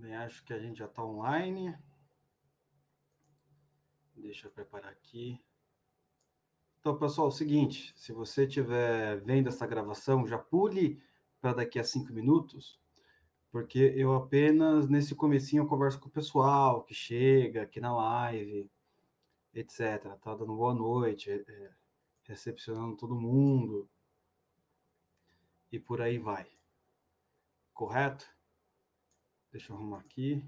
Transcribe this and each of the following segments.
Bem, acho que a gente já está online. Deixa eu preparar aqui. Então, pessoal, é o seguinte: se você estiver vendo essa gravação, já pule para daqui a cinco minutos, porque eu apenas nesse comecinho eu converso com o pessoal que chega aqui na live, etc. Tá dando boa noite, é, recepcionando todo mundo e por aí vai. Correto? Deixa eu arrumar aqui.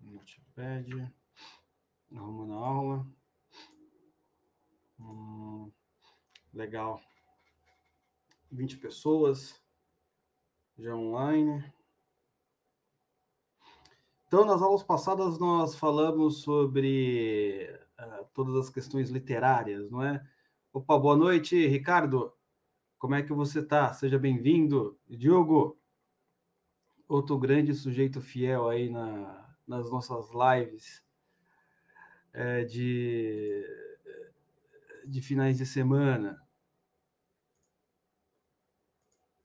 Notepad. Arrumando a aula. Hum, legal. 20 pessoas já online. Então, nas aulas passadas, nós falamos sobre uh, todas as questões literárias, não é? Opa, boa noite, Ricardo. Como é que você está? Seja bem-vindo. Diogo, outro grande sujeito fiel aí na, nas nossas lives é, de, de finais de semana.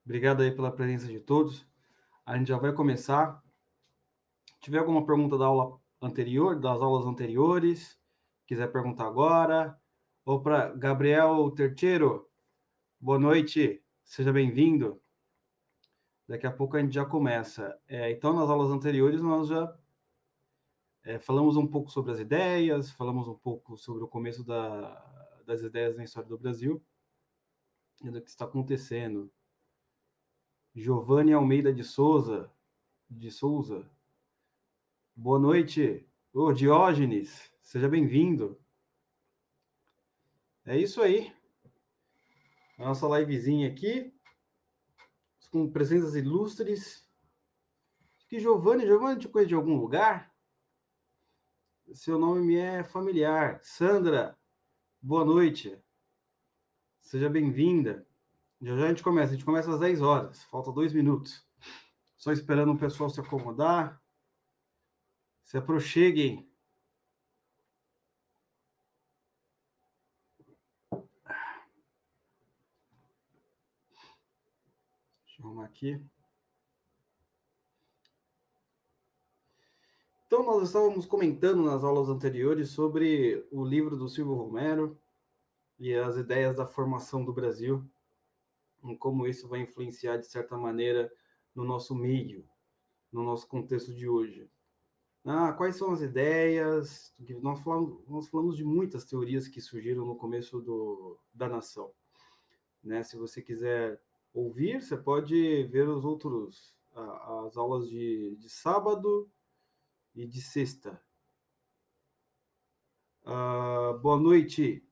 Obrigado aí pela presença de todos. A gente já vai começar. Tiver alguma pergunta da aula anterior, das aulas anteriores, quiser perguntar agora, ou para Gabriel Terceiro, Boa noite, seja bem-vindo. Daqui a pouco a gente já começa. É, então, nas aulas anteriores, nós já é, falamos um pouco sobre as ideias, falamos um pouco sobre o começo da, das ideias na história do Brasil e do que está acontecendo. Giovanni Almeida de Souza, de Souza. Boa noite. Ô, Diógenes, seja bem-vindo. É isso aí a nossa livezinha aqui, com presenças ilustres. Que Giovanni, Giovanni te conhece de algum lugar? Seu nome me é familiar. Sandra, boa noite. Seja bem-vinda. Já já a gente começa. A gente começa às 10 horas. Falta dois minutos. Só esperando o pessoal se acomodar. Se aproxeguem. Vamos aqui. Então, nós estávamos comentando nas aulas anteriores sobre o livro do Silvio Romero e as ideias da formação do Brasil, e como isso vai influenciar, de certa maneira, no nosso meio, no nosso contexto de hoje. Ah, quais são as ideias? Nós falamos, nós falamos de muitas teorias que surgiram no começo do, da nação. Né? Se você quiser ouvir, você pode ver os outros, as aulas de, de sábado e de sexta. Uh, boa noite.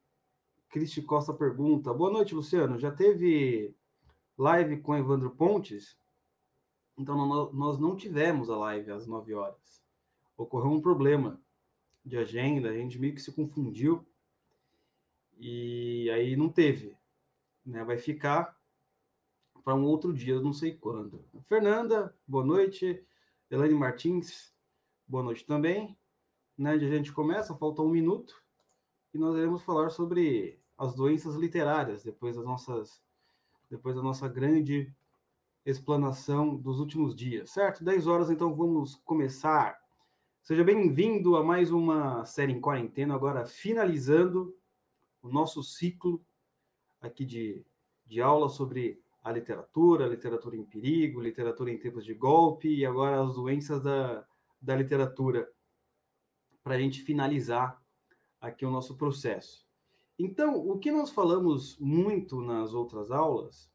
Cristi Costa pergunta. Boa noite, Luciano. Já teve live com Evandro Pontes? Então, nós não tivemos a live às 9 horas. Ocorreu um problema de agenda, a gente meio que se confundiu e aí não teve. Né? Vai ficar para um outro dia, não sei quando. Fernanda, boa noite. Elaine Martins, boa noite também. Né, a gente começa, falta um minuto, e nós iremos falar sobre as doenças literárias, depois das nossas, depois da nossa grande explanação dos últimos dias, certo? 10 horas, então vamos começar. Seja bem-vindo a mais uma série em quarentena, agora finalizando o nosso ciclo aqui de, de aula sobre a literatura, a literatura em perigo, literatura em tempos de golpe e agora as doenças da, da literatura, para a gente finalizar aqui o nosso processo. Então, o que nós falamos muito nas outras aulas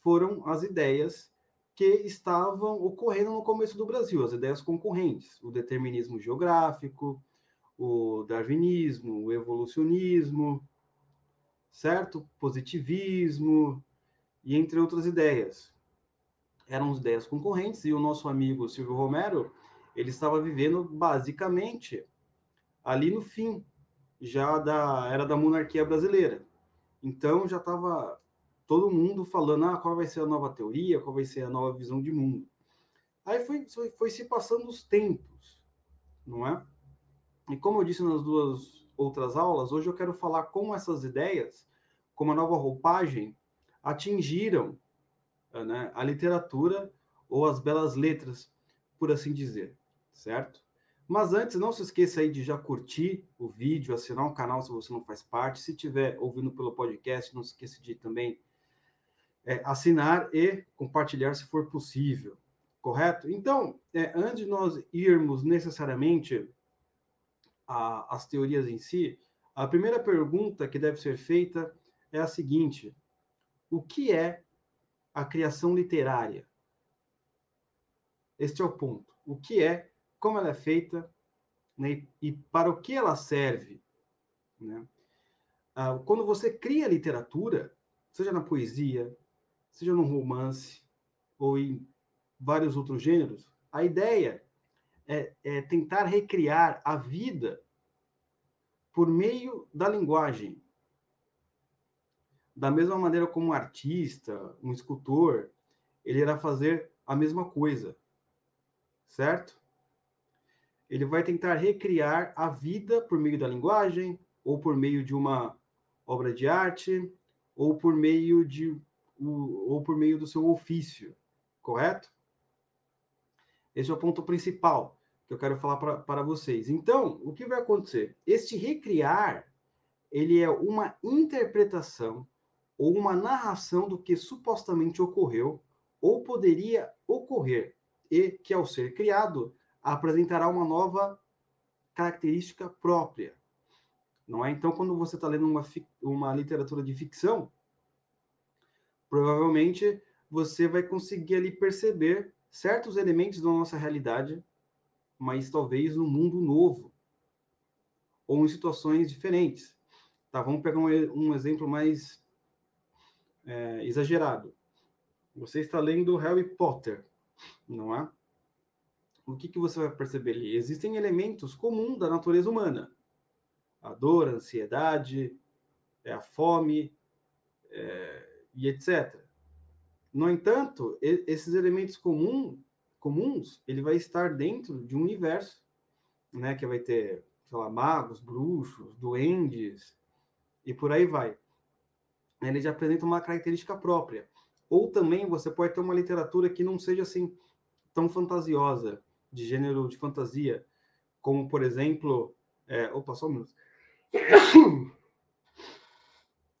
foram as ideias que estavam ocorrendo no começo do Brasil, as ideias concorrentes, o determinismo geográfico, o darwinismo, o evolucionismo, certo? Positivismo, e entre outras ideias. Eram ideias concorrentes e o nosso amigo Silvio Romero, ele estava vivendo basicamente ali no fim já da era da monarquia brasileira. Então já estava todo mundo falando ah, qual vai ser a nova teoria, qual vai ser a nova visão de mundo. Aí foi, foi, foi se passando os tempos, não é? E como eu disse nas duas outras aulas, hoje eu quero falar como essas ideias, como a nova roupagem, atingiram né, a literatura ou as belas letras, por assim dizer, certo? Mas antes, não se esqueça aí de já curtir o vídeo, assinar o canal se você não faz parte. Se estiver ouvindo pelo podcast, não se esqueça de também é, assinar e compartilhar se for possível, correto? Então, é, antes de nós irmos necessariamente às teorias em si, a primeira pergunta que deve ser feita é a seguinte: o que é a criação literária? Este é o ponto. O que é como ela é feita né, e para o que ela serve. Né? Ah, quando você cria literatura, seja na poesia, seja no romance ou em vários outros gêneros, a ideia é, é tentar recriar a vida por meio da linguagem. Da mesma maneira como um artista, um escultor, ele irá fazer a mesma coisa, certo? ele vai tentar recriar a vida por meio da linguagem, ou por meio de uma obra de arte, ou por meio de ou por meio do seu ofício, correto? Esse é o ponto principal que eu quero falar para vocês. Então, o que vai acontecer? Este recriar, ele é uma interpretação ou uma narração do que supostamente ocorreu ou poderia ocorrer, e que ao ser criado, apresentará uma nova característica própria. Não é? Então, quando você está lendo uma, uma literatura de ficção, provavelmente você vai conseguir ali perceber certos elementos da nossa realidade, mas talvez no mundo novo ou em situações diferentes. Tá, vamos pegar um, um exemplo mais é, exagerado. Você está lendo Harry Potter, não é? o que, que você vai perceber ali? Existem elementos comuns da natureza humana. A dor, a ansiedade, é a fome, é, e etc. No entanto, esses elementos comum, comuns, ele vai estar dentro de um universo, né, que vai ter, sei lá, magos, bruxos, duendes, e por aí vai. Ele já apresenta uma característica própria. Ou também você pode ter uma literatura que não seja assim tão fantasiosa, de gênero de fantasia, como, por exemplo... É, opa, só um minuto.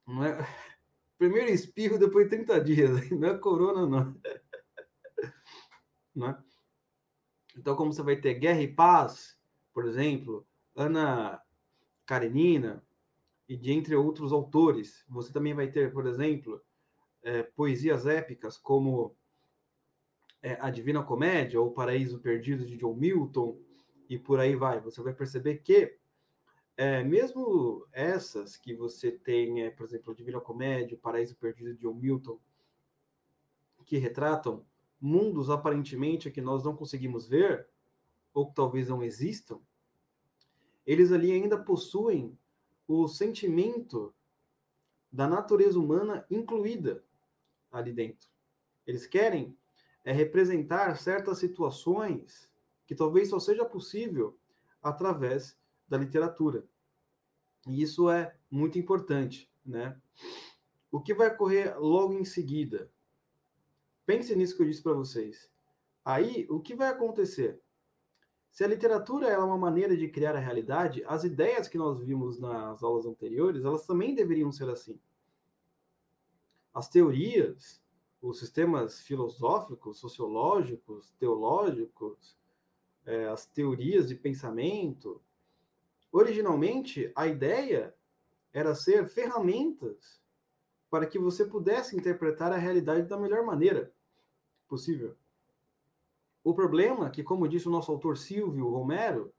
Não é... Primeiro espirro depois de 30 dias. Não é corona, não. não é? Então, como você vai ter Guerra e Paz, por exemplo, Ana Karenina, e de entre outros autores, você também vai ter, por exemplo, é, poesias épicas como é, A Divina Comédia ou Paraíso Perdido de John Milton e por aí vai. Você vai perceber que é, mesmo essas que você tem, é, por exemplo, a Divina Comédia, O Paraíso Perdido de John Milton, que retratam mundos aparentemente que nós não conseguimos ver ou que talvez não existam, eles ali ainda possuem o sentimento da natureza humana incluída ali dentro. Eles querem é representar certas situações que talvez só seja possível através da literatura. E isso é muito importante, né? O que vai ocorrer logo em seguida? Pense nisso que eu disse para vocês. Aí, o que vai acontecer? Se a literatura é uma maneira de criar a realidade, as ideias que nós vimos nas aulas anteriores, elas também deveriam ser assim. As teorias, os sistemas filosóficos, sociológicos, teológicos, é, as teorias de pensamento. Originalmente, a ideia era ser ferramentas para que você pudesse interpretar a realidade da melhor maneira possível. O problema, é que como disse o nosso autor Silvio Romero,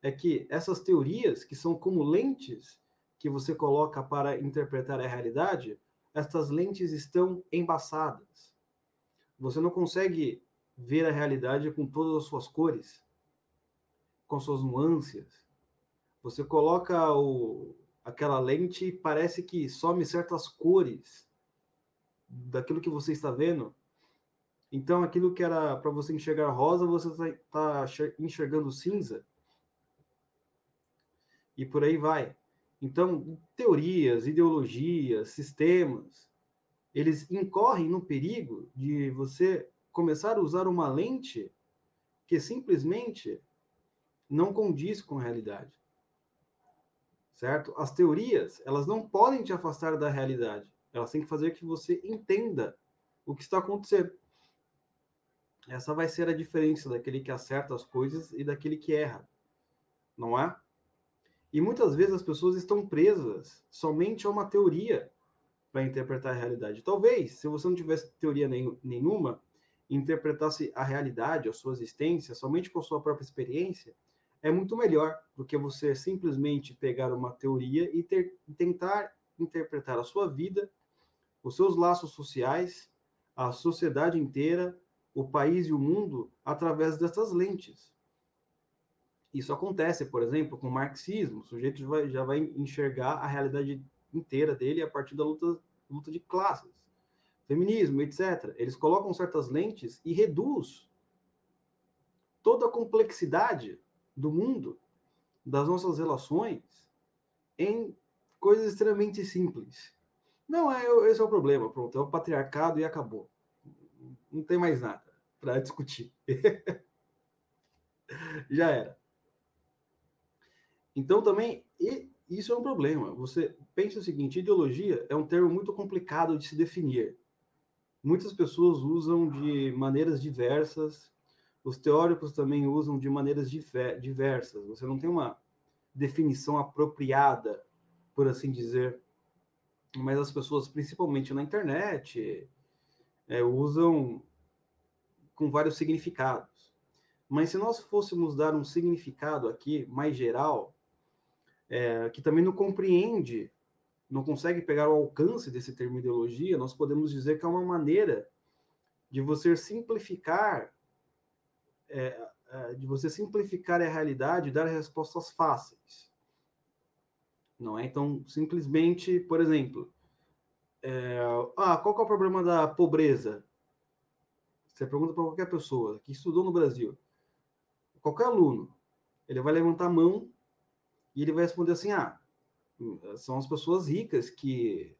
é que essas teorias, que são como lentes que você coloca para interpretar a realidade, estas lentes estão embaçadas. Você não consegue ver a realidade com todas as suas cores, com suas nuances. Você coloca o, aquela lente e parece que some certas cores daquilo que você está vendo. Então, aquilo que era para você enxergar rosa, você está tá enxergando cinza. E por aí vai. Então, teorias, ideologias, sistemas, eles incorrem no perigo de você começar a usar uma lente que simplesmente não condiz com a realidade. Certo? As teorias, elas não podem te afastar da realidade. Elas têm que fazer que você entenda o que está acontecendo. Essa vai ser a diferença daquele que acerta as coisas e daquele que erra. Não é? E muitas vezes as pessoas estão presas somente a uma teoria para interpretar a realidade. Talvez, se você não tivesse teoria nenhuma, interpretasse a realidade, a sua existência, somente com a sua própria experiência, é muito melhor do que você simplesmente pegar uma teoria e ter, tentar interpretar a sua vida, os seus laços sociais, a sociedade inteira, o país e o mundo através dessas lentes. Isso acontece, por exemplo, com o marxismo. O sujeito já vai, já vai enxergar a realidade inteira dele a partir da luta, luta de classes, feminismo, etc. Eles colocam certas lentes e reduz toda a complexidade do mundo, das nossas relações, em coisas extremamente simples. Não, é, esse é o problema, pronto, é o patriarcado e acabou. Não tem mais nada para discutir. Já era. Então também isso é um problema. Você pensa o seguinte: ideologia é um termo muito complicado de se definir. Muitas pessoas usam de maneiras diversas, os teóricos também usam de maneiras diversas. Você não tem uma definição apropriada, por assim dizer. Mas as pessoas, principalmente na internet, é, usam com vários significados. Mas se nós fôssemos dar um significado aqui mais geral, é, que também não compreende, não consegue pegar o alcance desse termo ideologia, nós podemos dizer que é uma maneira de você simplificar, é, é, de você simplificar a realidade e dar respostas fáceis. Não é? Então, simplesmente, por exemplo, é, ah, qual é o problema da pobreza? Você pergunta para qualquer pessoa que estudou no Brasil, qualquer aluno, ele vai levantar a mão e ele vai responder assim: ah, são as pessoas ricas que,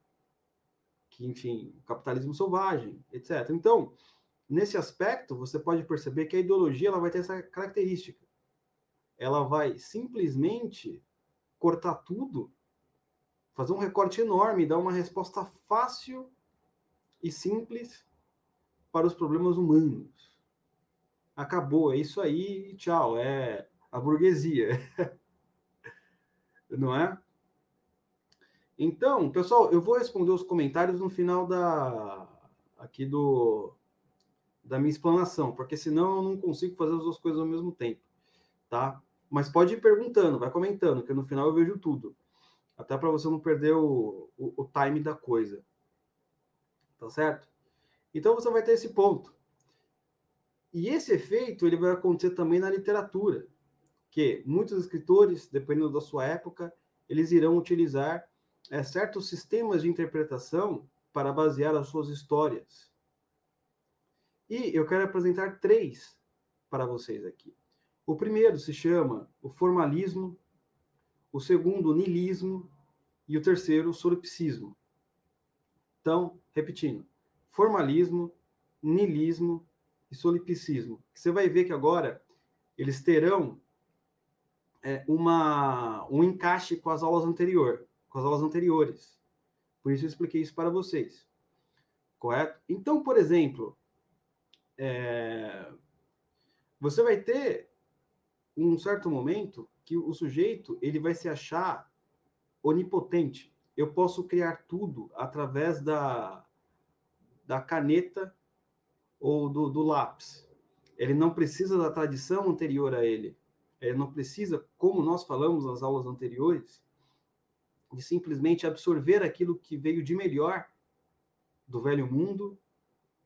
que enfim, capitalismo selvagem, etc. Então, nesse aspecto, você pode perceber que a ideologia ela vai ter essa característica. Ela vai simplesmente cortar tudo, fazer um recorte enorme, dar uma resposta fácil e simples para os problemas humanos. Acabou, é isso aí, tchau, é a burguesia. Não é? Então, pessoal, eu vou responder os comentários no final da aqui do da minha explanação, porque senão eu não consigo fazer as duas coisas ao mesmo tempo, tá? Mas pode ir perguntando, vai comentando, que no final eu vejo tudo. Até para você não perder o, o, o time da coisa. Tá certo? Então você vai ter esse ponto. E esse efeito ele vai acontecer também na literatura, que muitos escritores, dependendo da sua época, eles irão utilizar é, certos sistemas de interpretação para basear as suas histórias. E eu quero apresentar três para vocês aqui. O primeiro se chama o formalismo, o segundo, o niilismo, e o terceiro, o solipsismo. Então, repetindo, formalismo, niilismo e solipsismo. Você vai ver que agora eles terão é, uma, um encaixe com as aulas anterior, com as aulas anteriores. Por isso eu expliquei isso para vocês. Correto? Então, por exemplo, é, você vai ter um certo momento que o sujeito ele vai se achar onipotente. Eu posso criar tudo através da, da caneta ou do, do lápis. Ele não precisa da tradição anterior a ele. Ele não precisa, como nós falamos nas aulas anteriores, de simplesmente absorver aquilo que veio de melhor do velho mundo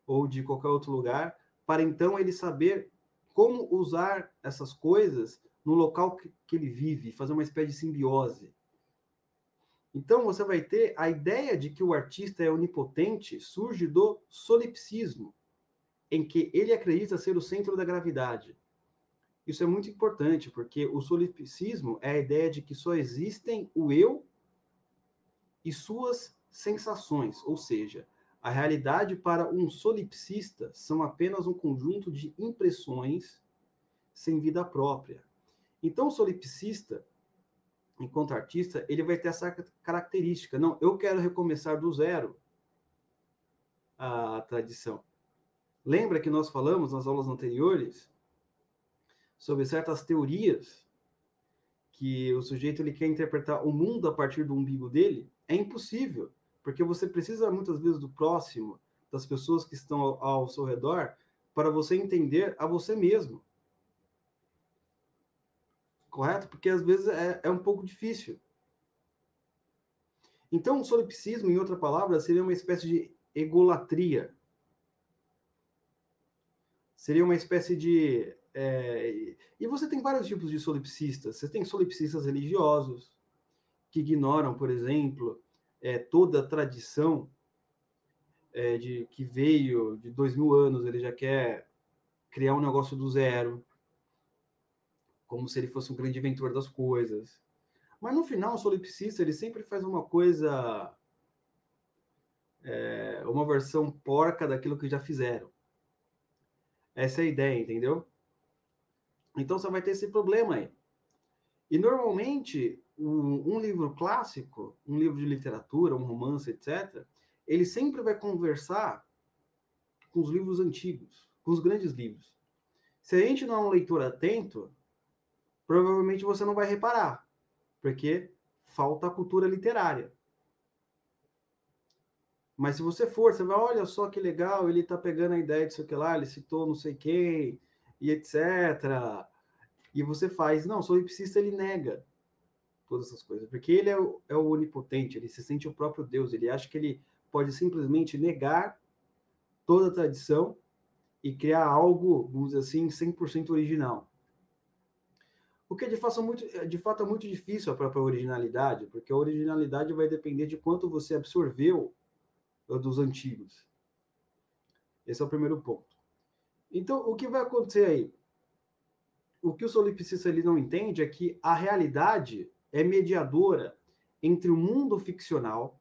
ou de qualquer outro lugar, para então ele saber como usar essas coisas no local que, que ele vive, fazer uma espécie de simbiose. Então você vai ter a ideia de que o artista é onipotente surge do solipsismo, em que ele acredita ser o centro da gravidade. Isso é muito importante, porque o solipsismo é a ideia de que só existem o eu e suas sensações, ou seja, A realidade para um solipsista são apenas um conjunto de impressões sem vida própria. Então, o solipsista, enquanto artista, ele vai ter essa característica. Não, eu quero recomeçar do zero a tradição. Lembra que nós falamos nas aulas anteriores sobre certas teorias que o sujeito ele quer interpretar o mundo a partir do umbigo dele? É impossível, porque você precisa muitas vezes do próximo, das pessoas que estão ao, ao seu redor, para você entender a você mesmo. Correto? Porque às vezes é, é um pouco difícil. Então, o solipsismo, em outra palavra, seria uma espécie de egolatria. Seria uma espécie de. É... E você tem vários tipos de solipsistas. Você tem solipsistas religiosos, que ignoram, por exemplo, é, toda a tradição é, de que veio de dois mil anos, ele já quer criar um negócio do zero, como se ele fosse um grande inventor das coisas. Mas no final, o solipsista ele sempre faz uma coisa é, uma versão porca daquilo que já fizeram. Essa é a ideia, entendeu? Então você vai ter esse problema aí. E normalmente, um, um, livro clássico, um livro de literatura, um romance, etc., ele sempre vai conversar com os livros antigos, com os grandes livros. Se a gente não é um leitor atento, provavelmente você não vai reparar, porque falta a cultura literária. Mas se você for, você vai, olha só que legal, ele está pegando a ideia disso que lá, ele citou não sei quem, e etc. E você faz, não, sou ipsista, ele nega todas essas coisas, porque ele é o, é o onipotente, ele se sente o próprio Deus, ele acha que ele pode simplesmente negar toda a tradição e criar algo, vamos dizer assim, 100% original. O que de fato, é muito, de fato é muito difícil a própria originalidade, porque a originalidade vai depender de quanto você absorveu dos antigos. Esse é o primeiro ponto. Então, o que vai acontecer aí? O que o solipsista ele não entende é que a realidade é mediadora entre o mundo ficcional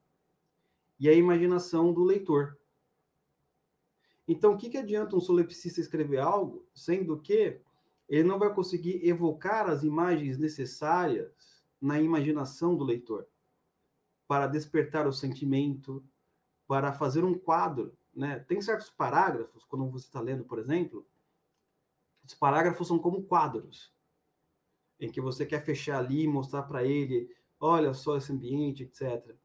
e a imaginação do leitor. Então, o que, que adianta um solipsista escrever algo, sendo que ele não vai conseguir evocar as imagens necessárias na imaginação do leitor para despertar o sentimento, para fazer um quadro. Né? Tem certos parágrafos, quando você está lendo, por exemplo, os parágrafos são como quadros, em que você quer fechar ali mostrar para ele, olha só esse ambiente, etc.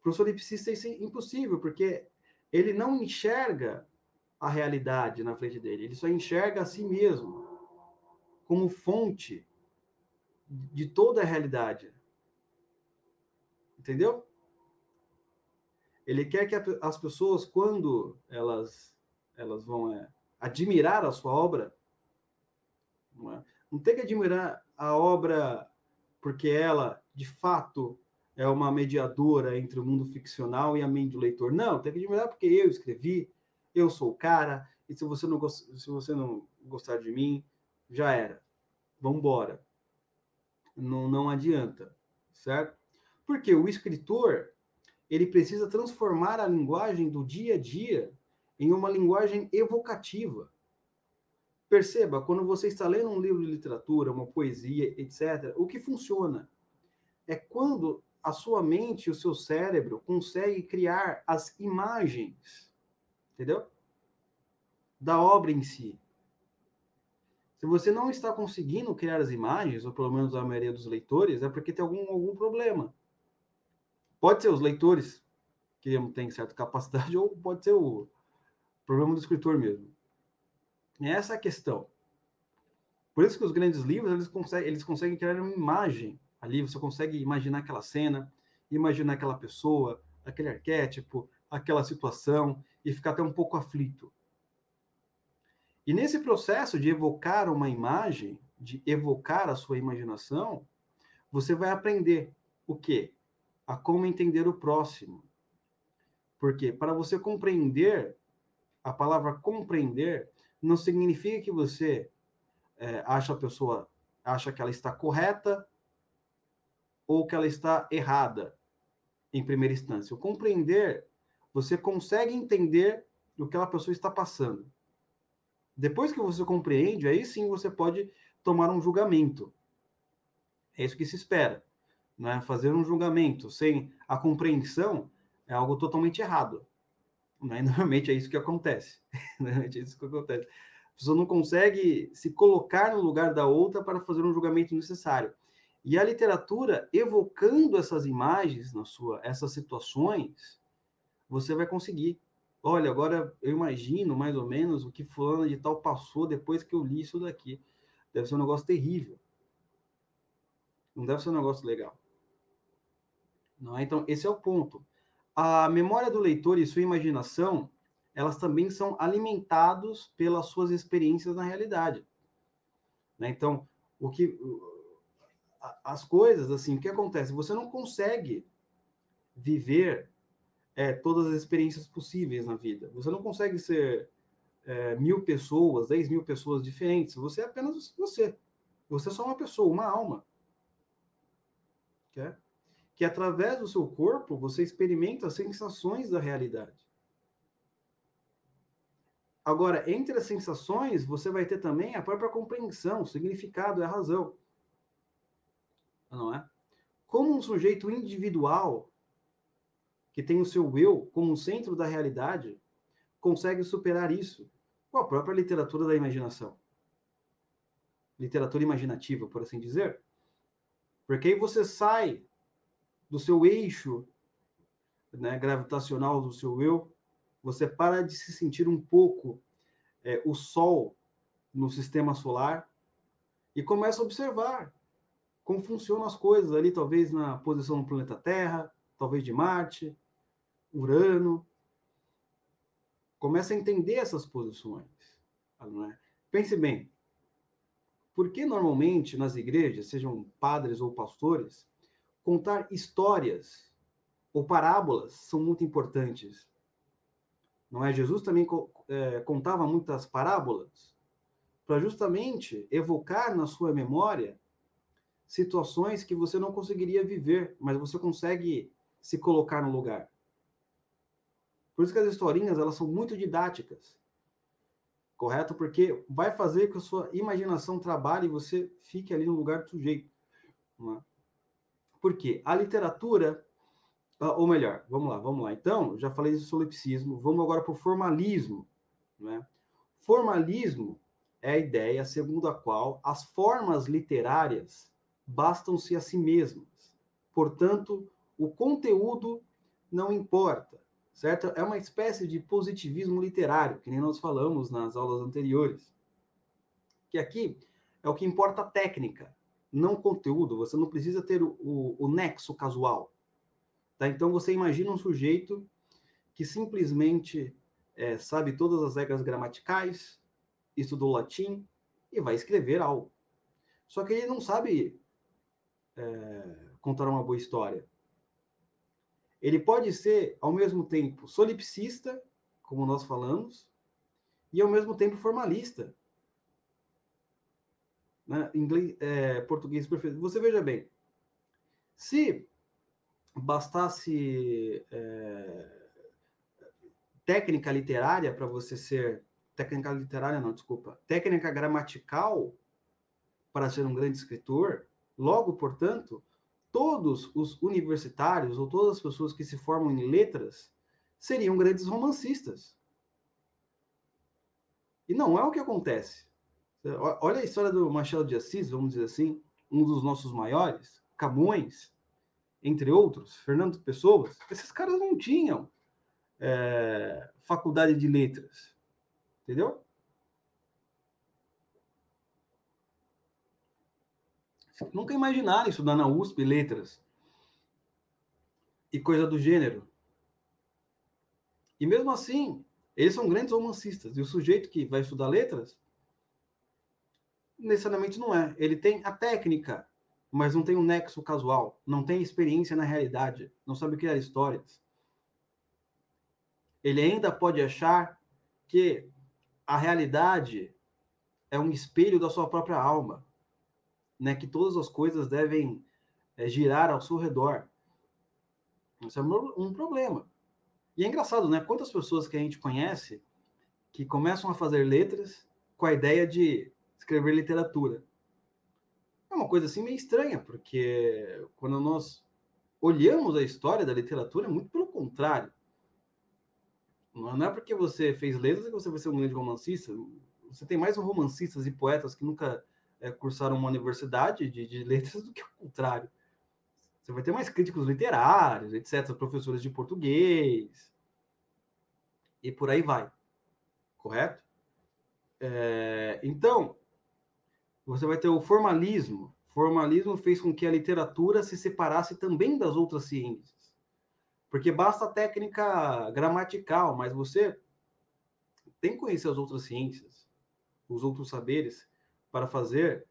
Para o solipsista isso é impossível, porque ele não enxerga a realidade na frente dele, ele só enxerga a si mesmo como fonte de toda a realidade. Entendeu? Ele quer que as pessoas, quando elas, elas vão é, admirar a sua obra, não, é? não tem que admirar a obra porque ela, de fato, é uma mediadora entre o mundo ficcional e a mente do leitor. Não, tem que admirar porque eu escrevi, eu sou o cara, e se você não, se você não gostar de mim, já era. Vamos embora. Não, não adianta, certo? Porque o escritor, ele precisa transformar a linguagem do dia a dia em uma linguagem evocativa. Perceba, quando você está lendo um livro de literatura, uma poesia, etc., o que funciona é quando a sua mente o seu cérebro conseguem criar as imagens, entendeu? Da obra em si. Se você não está conseguindo criar as imagens, ou pelo menos a maioria dos leitores, é porque tem algum, algum problema. Pode ser os leitores que têm certa capacidade, ou pode ser o problema do escritor mesmo. Essa é a questão. Por isso que os grandes livros, eles conseguem, eles conseguem criar uma imagem ali, você consegue imaginar aquela cena, imaginar aquela pessoa, aquele arquétipo, aquela situação, e ficar até um pouco aflito. E nesse processo de evocar uma imagem, de evocar a sua imaginação, você vai aprender o quê? a como entender o próximo. Porque para você compreender, a palavra compreender não significa que você é, acha a pessoa, acha que ela está correta ou que ela está errada em primeira instância. O compreender, você consegue entender o que aquela pessoa está passando. Depois que você compreende, aí sim você pode tomar um julgamento. É isso que se espera. Né? Fazer um julgamento sem a compreensão é algo totalmente errado. Né? Normalmente é isso que acontece. Normalmente é isso que acontece. A pessoa não consegue se colocar no lugar da outra para fazer um julgamento necessário. E a literatura, evocando essas imagens na sua, essas situações, você vai conseguir. Olha, agora eu imagino mais ou menos o que fulano de tal passou depois que eu li isso daqui. Deve ser um negócio terrível. Não deve ser um negócio legal. Não é? Então, esse é o ponto. A memória do leitor e sua imaginação, elas também são alimentados pelas suas experiências na realidade. Né? Então, o que as coisas assim, o que acontece? Você não consegue viver é, todas as experiências possíveis na vida. Você não consegue ser é, mil pessoas, dez mil pessoas diferentes. Você é apenas você. Você é só uma pessoa, uma alma. Que, que através do seu corpo você experimenta as sensações da realidade. Agora, entre as sensações, você vai ter também a própria compreensão, o significado a razão. Não é? Como um sujeito individual que tem o seu eu como centro da realidade, consegue superar isso com a própria literatura da imaginação. Literatura imaginativa, por assim dizer. Porque aí você sai do seu eixo né, gravitacional do seu eu, você para de se sentir um pouco é, o Sol no sistema solar e começa a observar como funcionam as coisas ali, talvez na posição do planeta Terra, talvez de Marte, Urano. Começa a entender essas posições. É? Pense bem, por que normalmente nas igrejas, sejam padres ou pastores, contar histórias ou parábolas são muito importantes? Não é? Jesus também é, contava muitas parábolas para justamente evocar na sua memória situações que você não conseguiria viver, mas você consegue se colocar no lugar. Por isso que as historinhas elas são muito didáticas, correto? Porque vai fazer que a sua imaginação trabalhe e você fique ali no lugar do sujeito. É? Por quê? A literatura, ah, ou melhor, vamos lá, vamos lá. Então, já falei do solipsismo, vamos agora para o formalismo. Né? Formalismo é a ideia segundo a qual as formas literárias bastam-se a si mesmas. Portanto, o conteúdo não importa, certo? É uma espécie de positivismo literário, que nem nós falamos nas aulas anteriores. Que aqui é o que importa a técnica, não o conteúdo. Você não precisa ter o, o, o nexo casual. Tá? Então, você imagina um sujeito que simplesmente é, sabe todas as regras gramaticais, estudou latim e vai escrever algo. Só que ele não sabe é, contar uma boa história. Ele pode ser, ao mesmo tempo, solipsista, como nós falamos, e ao mesmo tempo formalista. Né? Inglês, é, português perfeito. Você veja bem, se bastasse é, técnica literária para você ser técnica literária não, desculpa, técnica gramatical para ser um grande escritor, Logo, portanto, todos os universitários ou todas as pessoas que se formam em letras seriam grandes romancistas. E não é o que acontece. Olha a história do Machado de Assis, vamos dizer assim, um dos nossos maiores, Camões, entre outros, Fernando Pessoas. Esses caras não tinham é, faculdade de letras, entendeu? Nunca imaginaram estudar na USP letras e coisa do gênero. E mesmo assim, eles são grandes romancistas. E o sujeito que vai estudar letras, necessariamente não é. Ele tem a técnica, mas não tem um nexo casual, não tem experiência na realidade, não sabe criar histórias. Ele ainda pode achar que a realidade é um espelho da sua própria alma né, que todas as coisas devem é, girar ao seu redor. Isso é um problema. E é engraçado, né? Quantas pessoas que a gente conhece que começam a fazer letras com a ideia de escrever literatura. É uma coisa assim meio estranha, porque quando nós olhamos a história da literatura, é muito pelo contrário. Não é porque você fez letras que você vai ser um grande romancista. Você tem mais romancistas e poetas que nunca é, cursaram uma universidade de, de letras do que o contrário. Você vai ter mais críticos literários, etc., professores de português, e por aí vai. Correto? É, então, você vai ter o formalismo. Formalismo fez com que a literatura se separasse também das outras ciências. Porque basta a técnica gramatical, mas você tem que conhecer as outras ciências, os outros saberes, para fazer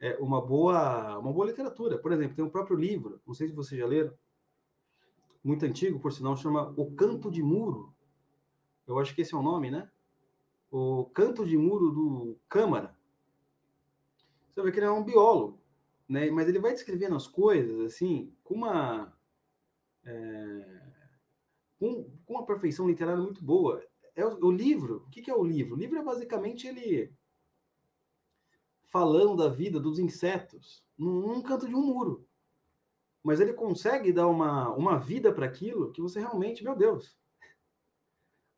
é, uma, boa, uma boa literatura. Por exemplo, tem o próprio livro, não sei se vocês já leram, muito antigo, por sinal, chama O Canto de Muro. Eu acho que esse é o nome, né? O Canto de Muro do Câmara. Você vê que ele é um biólogo, né? Mas ele vai descrevendo as coisas assim com uma é, com, com uma perfeição literária muito boa. É o, o livro. O que, que é o livro? O livro é basicamente ele falando da vida dos insetos num, canto de um muro. Mas ele consegue dar uma, uma vida para aquilo que você realmente, meu Deus.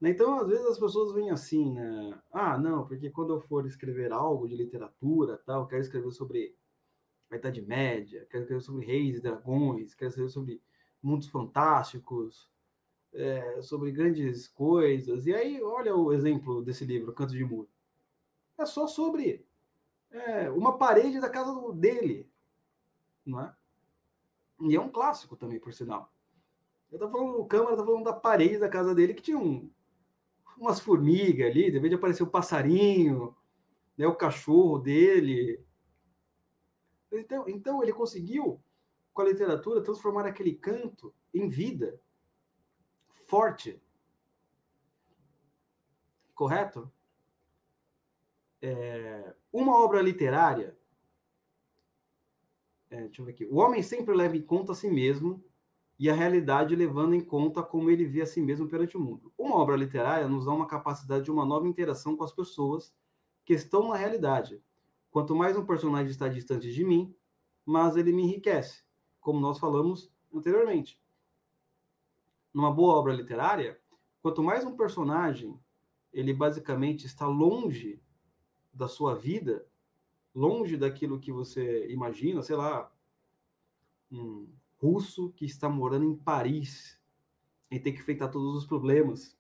Né, então, às vezes as pessoas vêm assim, né? Ah, não, porque quando eu for escrever algo de literatura, tal, quero escrever sobre a Idade Média, quero escrever sobre reis e dragões, quero escrever sobre mundos fantásticos, é, sobre grandes coisas. E aí, olha o exemplo desse livro, Canto de Muro. É só sobre é, uma parede da casa dele, não é? E é um clássico também, por sinal. Eu tô falando, o câmera tá falando da parede da casa dele que tinha um, umas formigas ali, de vez de aparecer o passarinho, né, o cachorro dele. Então, então ele conseguiu, com a literatura, transformar aquele canto em vida forte. Correto? É, uma obra literária. É, deixa eu ver aqui. O homem sempre leva em conta a si mesmo e a realidade levando em conta como ele vê a si mesmo perante o mundo. Uma obra literária nos dá uma capacidade de uma nova interação com as pessoas que estão na realidade. Quanto mais um personagem está distante de mim, mais ele me enriquece, como nós falamos anteriormente. Numa boa obra literária, quanto mais um personagem ele basicamente está longe da sua vida, longe daquilo que você imagina, sei lá, um russo que está morando em Paris e tem que enfrentar todos os problemas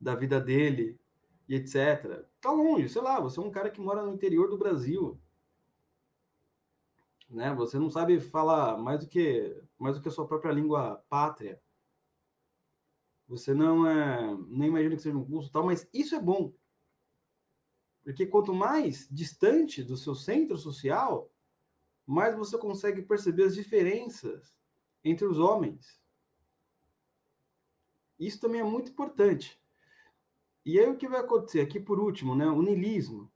da vida dele e etc. Tá longe, sei lá, você é um cara que mora no interior do Brasil, né? Você não sabe falar mais do que mais do que a sua própria língua pátria. Você não é, nem imagina que seja um curso tal, mas isso é bom. Porque quanto mais distante do seu centro social, mais você consegue perceber as diferenças entre os homens. Isso também é muito importante. E aí o que vai acontecer aqui por último, né? O nilismo.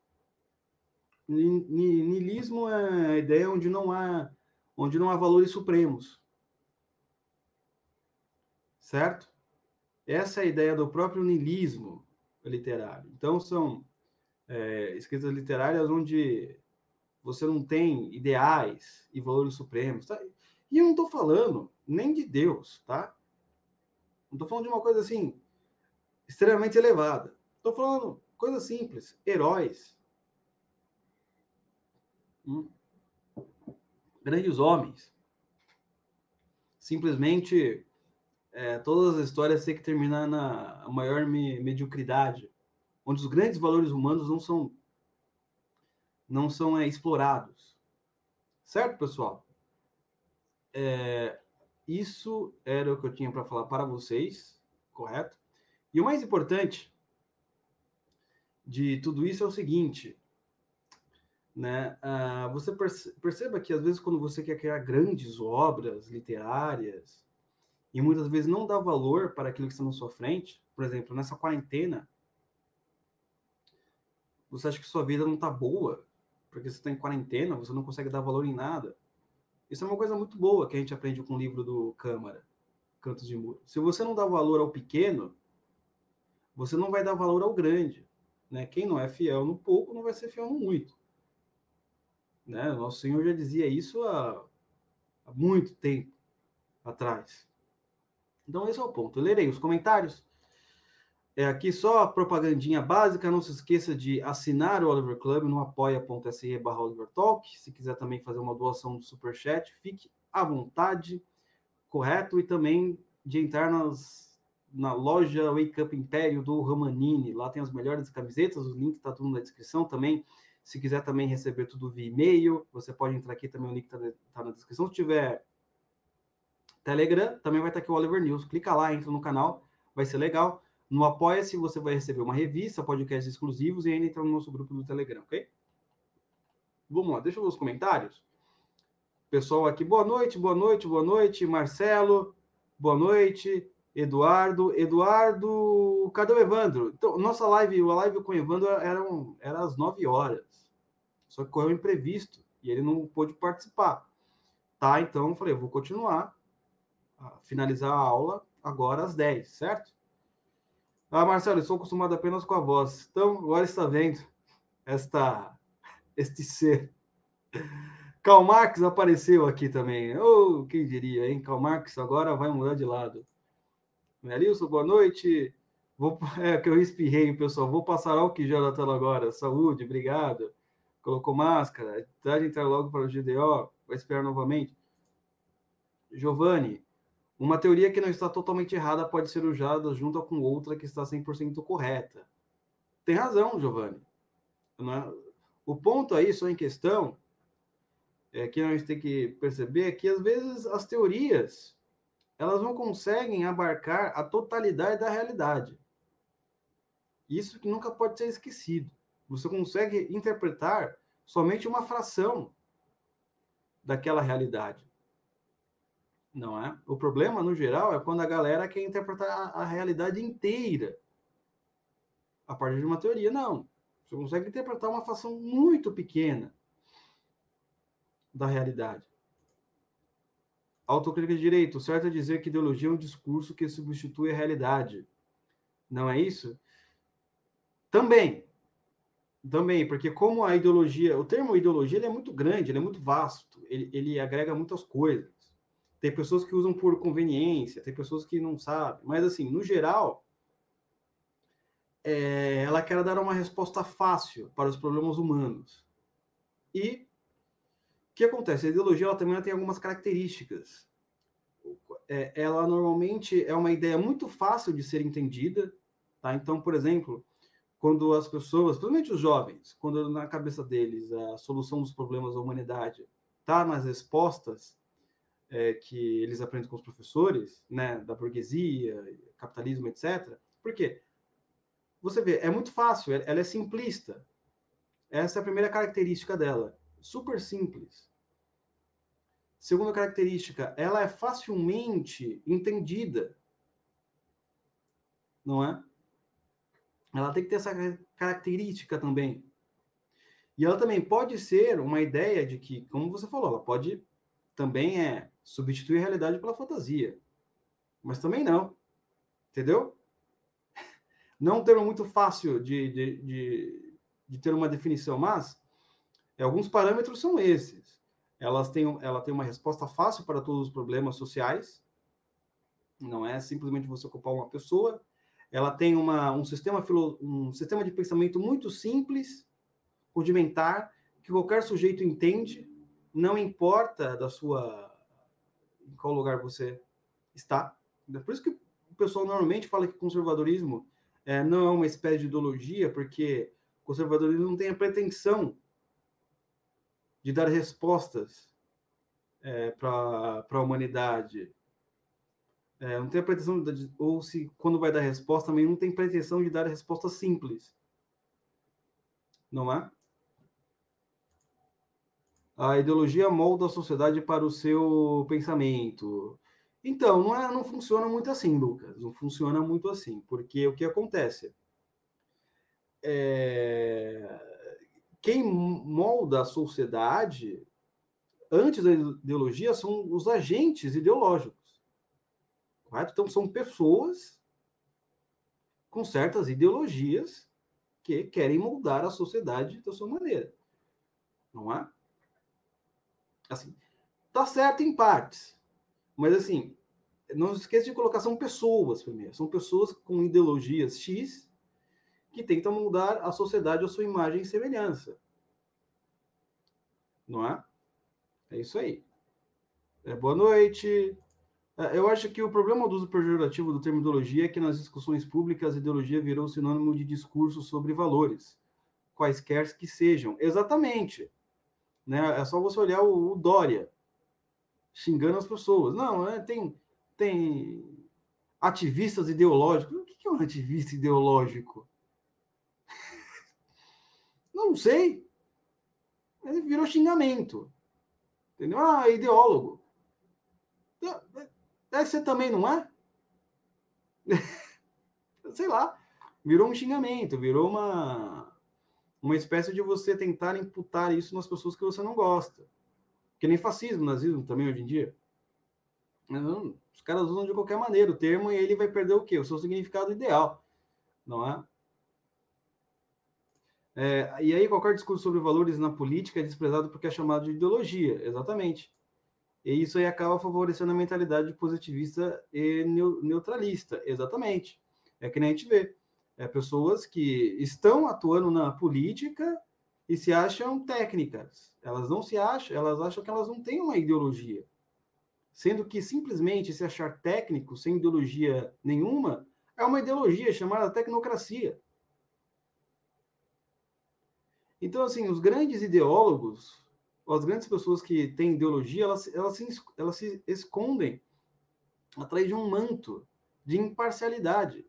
Nilismo é a ideia onde não há onde não há valores supremos. Certo? Essa é a ideia do próprio nilismo literário. Então são é, escritas literárias onde você não tem ideais e valores supremos. Tá? E eu não estou falando nem de Deus, tá? Não estou falando de uma coisa assim extremamente elevada. Estou falando coisa simples, heróis, hum. grandes homens. Simplesmente é, todas as histórias têm que terminar na maior me mediocridade, onde os grandes valores humanos não são não são é, explorados. Certo, pessoal? É, isso era o que eu tinha para falar para vocês, correto? E o mais importante de tudo isso é o seguinte, né? Uh, você perceba que às vezes quando você quer criar grandes obras literárias e muitas vezes não dá valor para aquilo que está na sua frente, por exemplo, nessa quarentena, você acha que sua vida não está boa, porque você está em quarentena, você não consegue dar valor em nada. Isso é uma coisa muito boa que a gente aprende com o livro do Câmara. cantos de muro. Se você não dá valor ao pequeno, você não vai dar valor ao grande. Né? Quem não é fiel no pouco não vai ser fiel no muito. Né? Nosso Senhor já dizia isso há, há muito tempo atrás. Então, esse é o ponto. Eu lerei os comentários. É aqui só a propagandinha básica. Não se esqueça de assinar o Oliver Club no apoia.se barra Oliver Talk. Se quiser também fazer uma doação do Superchat, fique à vontade, correto? E também de entrar nas, na loja Wake Up Império do Romanini. Lá tem as melhores camisetas, o link está tudo na descrição também. Se quiser também receber tudo via e-mail, você pode entrar aqui também, o link está tá na descrição. Se tiver Telegram, também vai estar aqui o Oliver News. Clica lá, entra no canal, vai ser legal. No Apoia-se você vai receber uma revista, podcasts exclusivos e ainda entrar no nosso grupo do Telegram, ok? Vamos lá, deixa eu ver os comentários. Pessoal aqui, boa noite, boa noite, boa noite. Marcelo, boa noite. Eduardo, Eduardo, cadê o Evandro? Então, nossa live, a live com o Evandro era, um, era às 9 horas. Só que correu imprevisto e ele não pôde participar. Tá, então eu falei, eu vou continuar finalizar a aula agora às 10, certo? Ah, Marcelo, estou acostumado apenas com a voz. Então, agora está vendo esta, este ser. Karl Marx apareceu aqui também. Oh, quem diria, hein? Karl Marx agora vai mudar de lado. Melilson, boa noite. Vou, é que eu espirrei, pessoal. Vou passar álcool gel na tela agora. Saúde, obrigado. Colocou máscara. Traz entrar logo para o GDO. Vai esperar novamente. Giovanni, uma teoria que não está totalmente errada pode ser usada junto com outra que está 100% correta. Tem razão, Giovanni. Né? O ponto aí, só em questão, é que a gente tem que perceber que às vezes as teorias elas não conseguem abarcar a totalidade da realidade. Isso que nunca pode ser esquecido. Você consegue interpretar somente uma fração daquela realidade não é? O problema, no geral, é quando a galera quer interpretar a, realidade inteira a partir de uma teoria. Não. Você consegue interpretar uma fração muito pequena da realidade. Autocrítica de direito. Certo é dizer que ideologia é um discurso que substitui a realidade. Não é isso? Também. Também, porque como a ideologia, o termo ideologia é muito grande, é muito vasto, ele, ele agrega muitas coisas. Tem pessoas que usam por conveniência, tem pessoas que não sabem. Mas, assim, no geral, é, ela quer dar uma resposta fácil para os problemas humanos. E o que acontece? A ideologia ela também tem algumas características. É, ela normalmente é uma ideia muito fácil de ser entendida. Tá? Então, por exemplo, quando as pessoas, principalmente os jovens, quando na cabeça deles a solução dos problemas da humanidade está nas respostas é, que eles aprendem com os professores, né, da burguesia, capitalismo, etc. Por quê? Você vê, é muito fácil, ela é simplista. Essa é a primeira característica dela. Super simples. Segunda característica, ela é facilmente entendida. Não é? Ela tem que ter essa característica também. E ela também pode ser uma ideia de que, como você falou, ela pode também é substituir a realidade pela fantasia. Mas também não. Entendeu? Não é um termo muito fácil de, de, de, de ter uma definição, mas é, alguns parâmetros são esses. Elas têm, ela tem uma resposta fácil para todos os problemas sociais. Não é simplesmente você ocupar uma pessoa. Ela tem uma, um, sistema, um sistema de pensamento muito simples, rudimentar, que qualquer sujeito entende, não importa da sua em qual lugar você está. É por isso que o pessoal normalmente fala que conservadorismo é, não é uma espécie de ideologia, porque conservadorismo não tem a pretensão de dar respostas é, para a humanidade. É, não tem a pretensão, de, ou se quando vai dar resposta, também não tem pretensão de dar resposta simples. Não é? A ideologia molda a sociedade para o seu pensamento. Então, não, é, não funciona muito assim, Lucas. Não funciona muito assim. Porque o que acontece? É... Quem molda a sociedade antes da ideologia são os agentes ideológicos. Correto? Então, são pessoas com certas ideologias que querem moldar a sociedade da sua maneira. Não é? Assim, tá certo em partes. Mas, assim, não esqueça de colocar, são pessoas primeiro. São pessoas com ideologias X que tentam mudar a sociedade à sua imagem e semelhança. Não é? É isso aí. É, boa noite. É, eu acho que o problema do uso pejorativo do termo ideologia é que nas discussões públicas a ideologia virou sinônimo de discurso sobre valores, quaisquer que sejam. Exatamente. Né? É só você olhar o, o Dória xingando as pessoas. Não, é, tem, tem ativistas ideológicos. O que é um ativista ideológico? Não sei. Ele virou xingamento. Entendeu? Ah, ideólogo. Você também não é? Sei lá. Virou um xingamento, virou uma, uma espécie de você tentar imputar isso nas pessoas que você não gosta. Que nem fascismo, nazismo também hoje em dia. Os caras usam de qualquer maneira o termo e ele vai perder o quê? O seu significado ideal, não é? É, e aí, qualquer discurso sobre valores na política é desprezado porque é chamado de ideologia, exatamente. E isso aí acaba favorecendo a mentalidade positivista e neutralista, exatamente. É que nem a gente vê. É pessoas que estão atuando na política e se acham técnicas. Elas não se acham, elas acham que elas não têm uma ideologia. Sendo que simplesmente se achar técnico sem ideologia nenhuma é uma ideologia chamada tecnocracia. Então, assim, os grandes ideólogos, as grandes pessoas que têm ideologia, elas, elas, se, elas se escondem atrás de um manto de imparcialidade.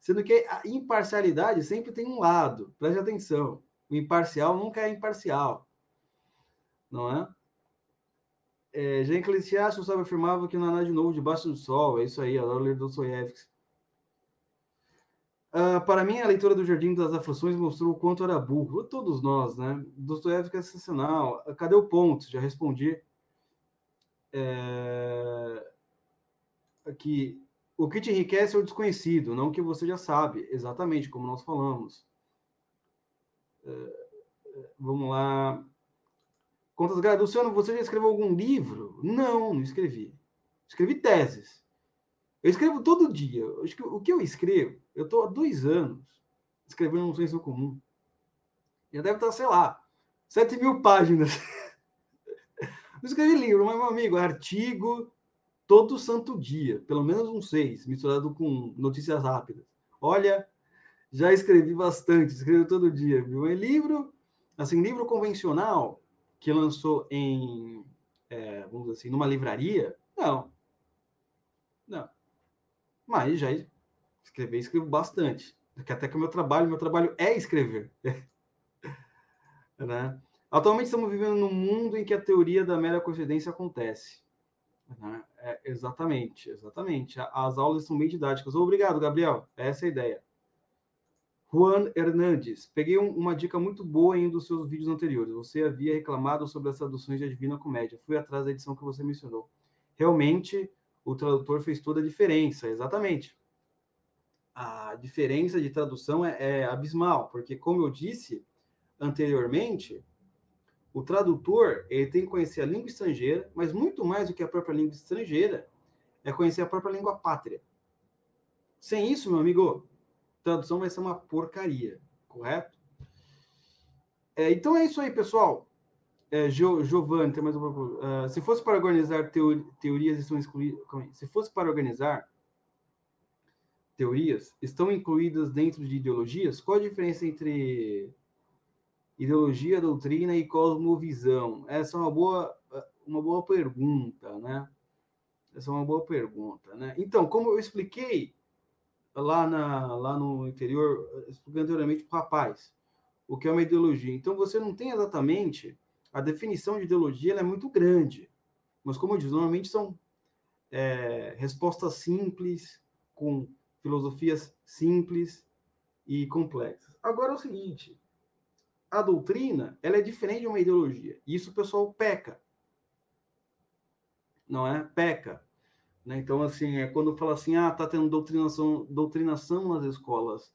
Sendo que a imparcialidade sempre tem um lado, preste atenção. O imparcial nunca é imparcial. Não é? é Jean Eclesiastes sabe afirmava que não há nada de novo debaixo do sol. É isso aí, adoro ler Dostoiévski. Uh, para mim, a leitura do Jardim das Aflições mostrou o quanto era burro. Todos nós, né? Dostoiévski é sensacional. Cadê o ponto? Já respondi. É... Aqui. O que te enriquece é o desconhecido, não o que você já sabe. Exatamente, como nós falamos. É... Vamos lá. Contas Grátis. Luciano, você já escreveu algum livro? Não, não escrevi. Escrevi teses. Eu escrevo todo dia. O que eu escrevo, eu estou há dois anos escrevendo um senso comum. Já deve estar, sei lá, 7 mil páginas. Não escrevi livro, mas, meu amigo, artigo todo santo dia, pelo menos uns seis, misturado com notícias rápidas. Olha, já escrevi bastante, escrevo todo dia, viu? É livro, assim, livro convencional que lançou em, é, vamos dizer assim, numa livraria, não. Não. Mas já escrever, escrevo bastante. Porque até que o meu trabalho, meu trabalho é escrever. né? Atualmente estamos vivendo num mundo em que a teoria da mera coincidência acontece. Né? É, exatamente, exatamente. As aulas são bem didáticas. Obrigado, Gabriel. Essa é a ideia. Juan Hernandes, peguei um, uma dica muito boa em um dos seus vídeos anteriores. Você havia reclamado sobre as traduções de Divina Comédia. Fui atrás da edição que você mencionou. Realmente, o tradutor fez toda a diferença, exatamente. A diferença de tradução é, é abismal, porque, como eu disse anteriormente, o tradutor ele tem que conhecer a língua estrangeira, mas muito mais do que a própria língua estrangeira, é conhecer a própria língua pátria. Sem isso, meu amigo, tradução vai ser uma porcaria, correto? É, então é isso aí, pessoal. É, Giovanni, tem mais uma uh, Se fosse para organizar teori teorias, estão excluídas. Se fosse para organizar teorias, estão incluídas dentro de ideologias? Qual a diferença entre ideologia, doutrina e cosmovisão? Essa é uma boa, uma boa pergunta, né? Essa é uma boa pergunta, né? Então, como eu expliquei lá, na, lá no interior, expliquei anteriormente para o rapaz, o que é uma ideologia. Então, você não tem exatamente a definição de ideologia é muito grande, mas como eu disse, normalmente são é, respostas simples, com filosofias simples e complexas. Agora é o seguinte, a doutrina ela é diferente de uma ideologia, e isso o pessoal peca, não é? Peca. Né? Então, assim, é quando fala assim, ah, tá tendo doutrinação, doutrinação nas escolas.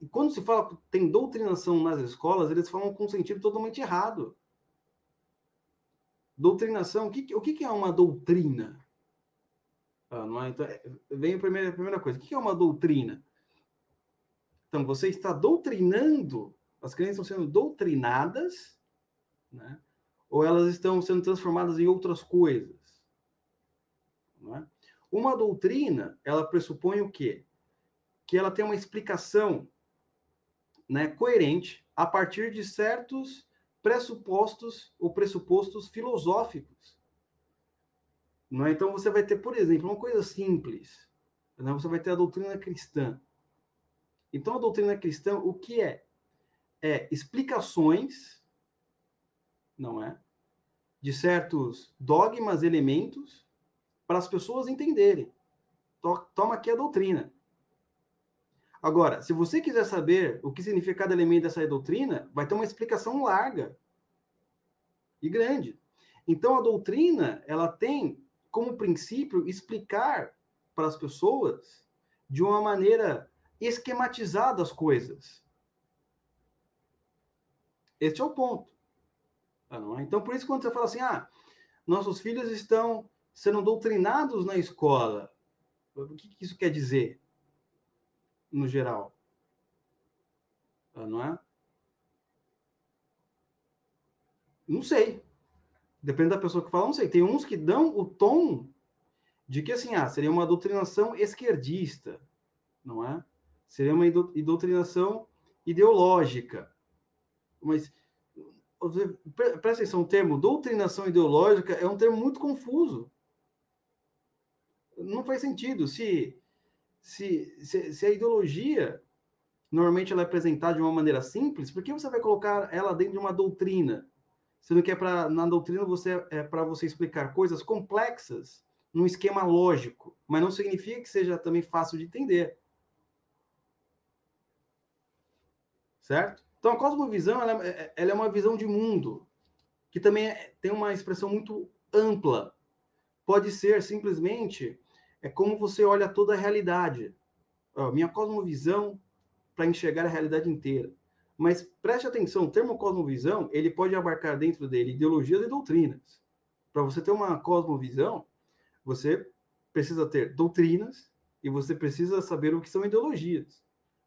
E quando se fala que tem doutrinação nas escolas, eles falam com um sentido totalmente errado. Doutrinação, o que, o que é uma doutrina? Ah, não é? Então, é, vem a primeira, a primeira coisa. O que é uma doutrina? Então, você está doutrinando, as crianças estão sendo doutrinadas, né? ou elas estão sendo transformadas em outras coisas. É? Uma doutrina, ela pressupõe o quê? Que ela tem uma explicação né, coerente a partir de certos pressupostos ou pressupostos filosóficos. Não é? Então, você vai ter, por exemplo, uma coisa simples. Né? Você vai ter a doutrina cristã. Então, a doutrina cristã, o que é? É explicações, não é? De certos dogmas, elementos, para as pessoas entenderem. Toma aqui a doutrina. Agora, se você quiser saber o que significa cada elemento dessa doutrina, vai ter uma explicação larga e grande. Então, a doutrina, ela tem como princípio explicar para as pessoas de uma maneira esquematizada as coisas. Este é o ponto. Tá, é? Então, por isso, quando você fala assim, ah, nossos filhos estão sendo doutrinados na escola, o que isso quer dizer? no geral. Ah, não é? Não sei. Depende da pessoa que fala, não sei. Tem uns que dão o tom de que assim, ah, seria uma doutrinação esquerdista, não é? Seria uma doutrinação ideológica. Mas presta atenção, o termo doutrinação ideológica é um termo muito confuso. Não faz sentido. Se se, se, se, a ideologia normalmente ela é apresentada de uma maneira simples, por que você vai colocar ela dentro de uma doutrina? Sendo que é para na doutrina você é para você explicar coisas complexas num esquema lógico, mas não significa que seja também fácil de entender. Certo? Então a cosmovisão ela, é, ela é uma visão de mundo que também é, tem uma expressão muito ampla. Pode ser simplesmente é como você olha toda a realidade. Ó, minha cosmovisão para enxergar a realidade inteira. Mas preste atenção, o termo cosmovisão, ele pode abarcar dentro dele ideologias e doutrinas. Para você ter uma cosmovisão, você precisa ter doutrinas e você precisa saber o que são ideologias.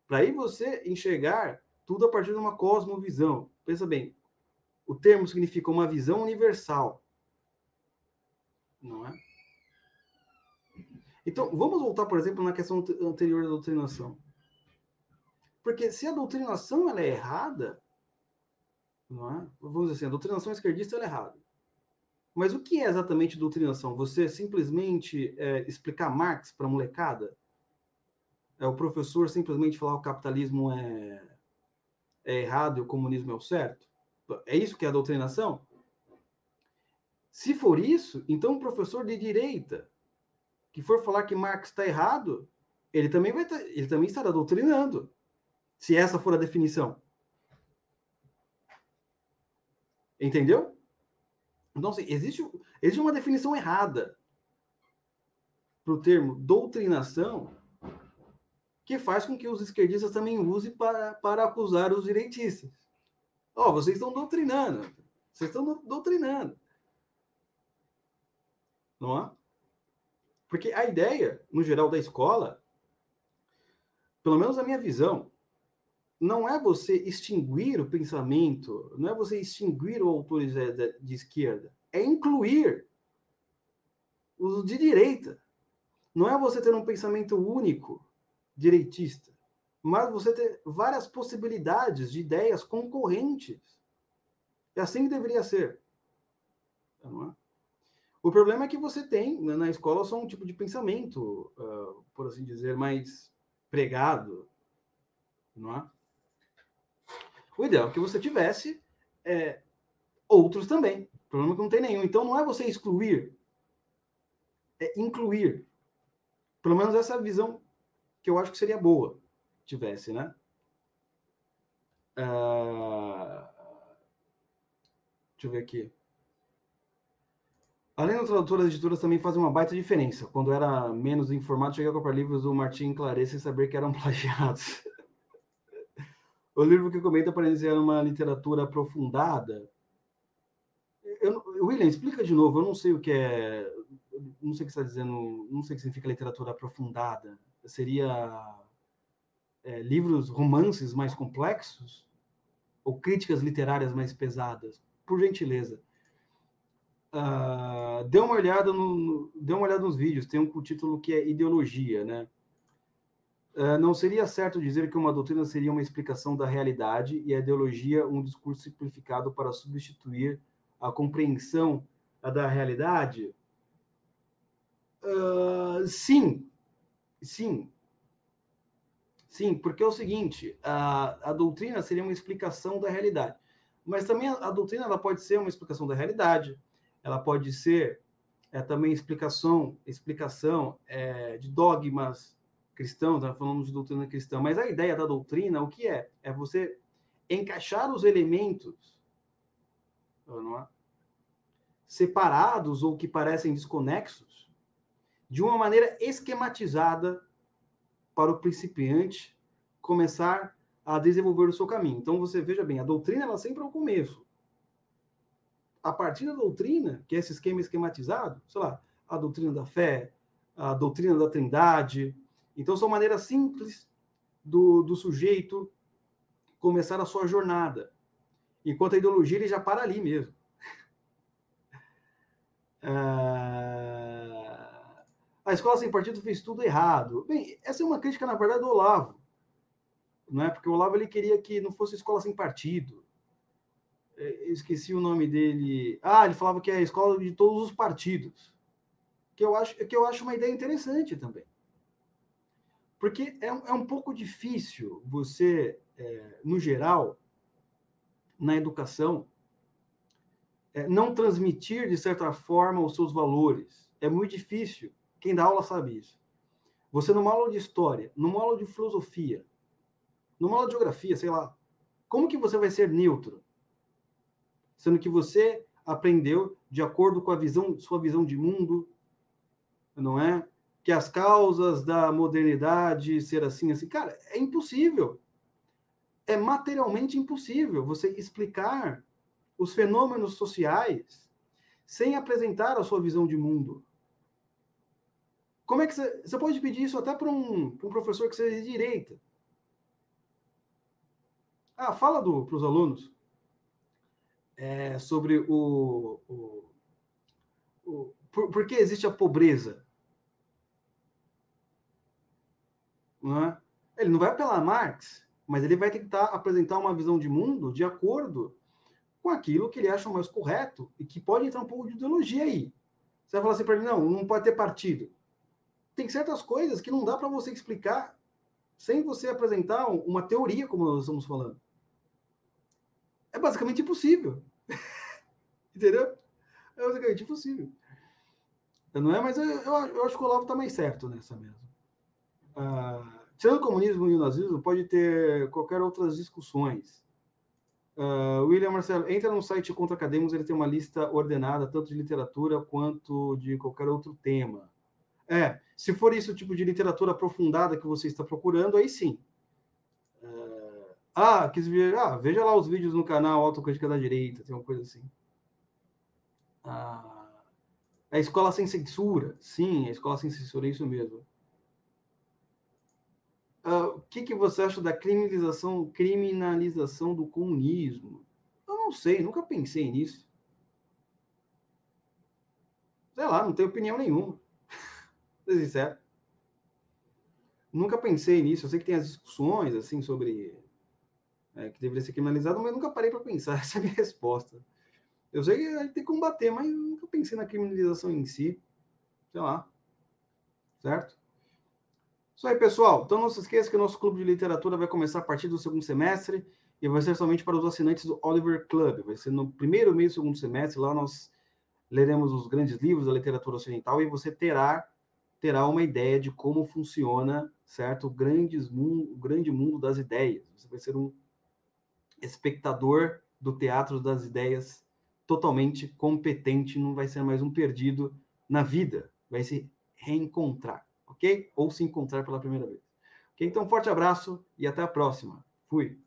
Para aí você enxergar tudo a partir de uma cosmovisão. Pensa bem, o termo significa uma visão universal. Não é? Então, vamos voltar, por exemplo, na questão anterior da doutrinação. Porque se a doutrinação ela é errada, não é? vamos dizer assim, a doutrinação esquerdista é errada. Mas o que é exatamente doutrinação? Você simplesmente é, explicar Marx para a molecada? É o professor simplesmente falar que o capitalismo é, é errado e o comunismo é o certo? É isso que é a doutrinação? Se for isso, então o professor de direita que for falar que Marx está errado, ele também vai tá, ele também estará doutrinando, se essa for a definição. Entendeu? Então, assim, existe, existe uma definição errada para o termo doutrinação que faz com que os esquerdistas também usem para, para acusar os direitistas. Ó, oh, vocês estão doutrinando. Vocês estão doutrinando. Não é? Porque a ideia, no geral, da escola, pelo menos a minha visão, não é você extinguir o pensamento, não é você extinguir o autores de, de esquerda, é incluir os de direita. Não é você ter um pensamento único, direitista, mas você ter várias possibilidades de ideias concorrentes. É assim que deveria ser. Não é? O problema é que você tem né, na escola só um tipo de pensamento, uh, por assim dizer, mais pregado, não é? O ideal é que você tivesse é, outros também. O problema é que não tem nenhum. Então não é você excluir, é incluir. Pelo menos essa visão que eu acho que seria boa tivesse, né? Uh... Deixa eu ver aqui. Além do tradutor, as editoras também fazem uma baita diferença. Quando era menos informado, cheguei a comprar livros do Martin Claret sem saber que eram plagiados. o livro que comenta parecia uma literatura aprofundada. Eu, William, explica de novo. Eu não sei o que é. Não sei o que está dizendo. Não sei o que significa literatura aprofundada. Seria é, livros, romances mais complexos? Ou críticas literárias mais pesadas? Por gentileza. Uh, dê uma olhada no, dê uma olhada nos vídeos. Tem um título que é ideologia, né? Uh, não seria certo dizer que uma doutrina seria uma explicação da realidade e a ideologia um discurso simplificado para substituir a compreensão da realidade? Uh, sim, sim, sim, porque é o seguinte: a, a doutrina seria uma explicação da realidade, mas também a, a doutrina ela pode ser uma explicação da realidade ela pode ser é, também explicação, explicação é, de dogmas cristãos, nós falamos de doutrina cristã, mas a ideia da doutrina, o que é? É você encaixar os elementos é? separados ou que parecem desconexos de uma maneira esquematizada para o principiante começar a desenvolver o seu caminho. Então você veja bem, a doutrina ela sempre é o começo a partir da doutrina, que é esse esquema esquematizado, sei lá, a doutrina da fé, a doutrina da trindade. Então, são maneiras simples do, do sujeito começar a sua jornada. Enquanto a ideologia, ele já para ali mesmo. Ah, a escola sem partido fez tudo errado. Bem, essa é uma crítica, na verdade, do Olavo. Não é? Porque o Olavo ele queria que não fosse escola sem partido esqueci o nome dele. Ah, ele falava que é a escola de todos os partidos. Que eu acho, que eu acho uma ideia interessante também. Porque é, é um pouco difícil você, é, no geral, na educação, é, não transmitir, de certa forma, os seus valores. É muito difícil. Quem dá aula sabe isso. Você, numa aula de história, numa aula de filosofia, numa aula de geografia, sei lá, como que você vai ser neutro? sendo que você aprendeu de acordo com a visão, sua visão de mundo, não é? Que as causas da modernidade ser assim, assim, cara, é impossível. É materialmente impossível você explicar os fenômenos sociais sem apresentar a sua visão de mundo. Como é que você, você pode pedir isso até para um, um professor que seja de direita? Ah, fala para os alunos é, sobre o, o, o por, por, que existe a pobreza. Não é? Ele não vai apelar a Marx, mas ele vai tentar apresentar uma visão de mundo de acordo com aquilo que ele acha mais correto e que pode entrar um pouco de ideologia aí. Você vai falar assim para mim, não, não pode ter partido. Tem certas coisas que não dá para você explicar sem você apresentar uma teoria, como nós estamos falando. É basicamente impossível. Entendeu? É basicamente impossível. Não é, mas eu, eu, eu acho que o Olavo está mais certo nessa mesmo. Ah, tirando o comunismo e o nazismo, pode ter qualquer outras discussões. Uh, William Marcelo, entra no site Contra Academos, ele tem uma lista ordenada, tanto de literatura quanto de qualquer outro tema. É, se for isso o tipo de literatura aprofundada que você está procurando, aí sim. Uh, ah, quis ver, ah, veja lá os vídeos no canal Autocrítica da Direita, tem uma coisa assim a, a escola sem censura. Sim, a escola sem censura, é isso mesmo. Uh, o que, que você acha da criminalização, criminalização do comunismo? Eu não sei, nunca pensei nisso. Sei lá, não tenho opinião nenhuma. Ser sincero. Nunca pensei nisso. Eu sei que tem as discussões assim sobre é, que deveria ser criminalizado, mas nunca parei para pensar. Essa é a minha resposta. Eu sei que a gente tem que combater, mas nunca pensei na criminalização em si. Sei lá. Certo? Isso aí, pessoal. Então não se esqueça que o nosso clube de literatura vai começar a partir do segundo semestre e vai ser somente para os assinantes do Oliver Club. Vai ser no primeiro mês do segundo semestre. Lá nós leremos os grandes livros da literatura ocidental e você terá terá uma ideia de como funciona, certo? O, mundo, o grande mundo das ideias. Você vai ser um espectador do teatro das ideias totalmente competente, não vai ser mais um perdido na vida, vai se reencontrar, ok? Ou se encontrar pela primeira vez. Ok? Então, forte abraço e até a próxima. Fui.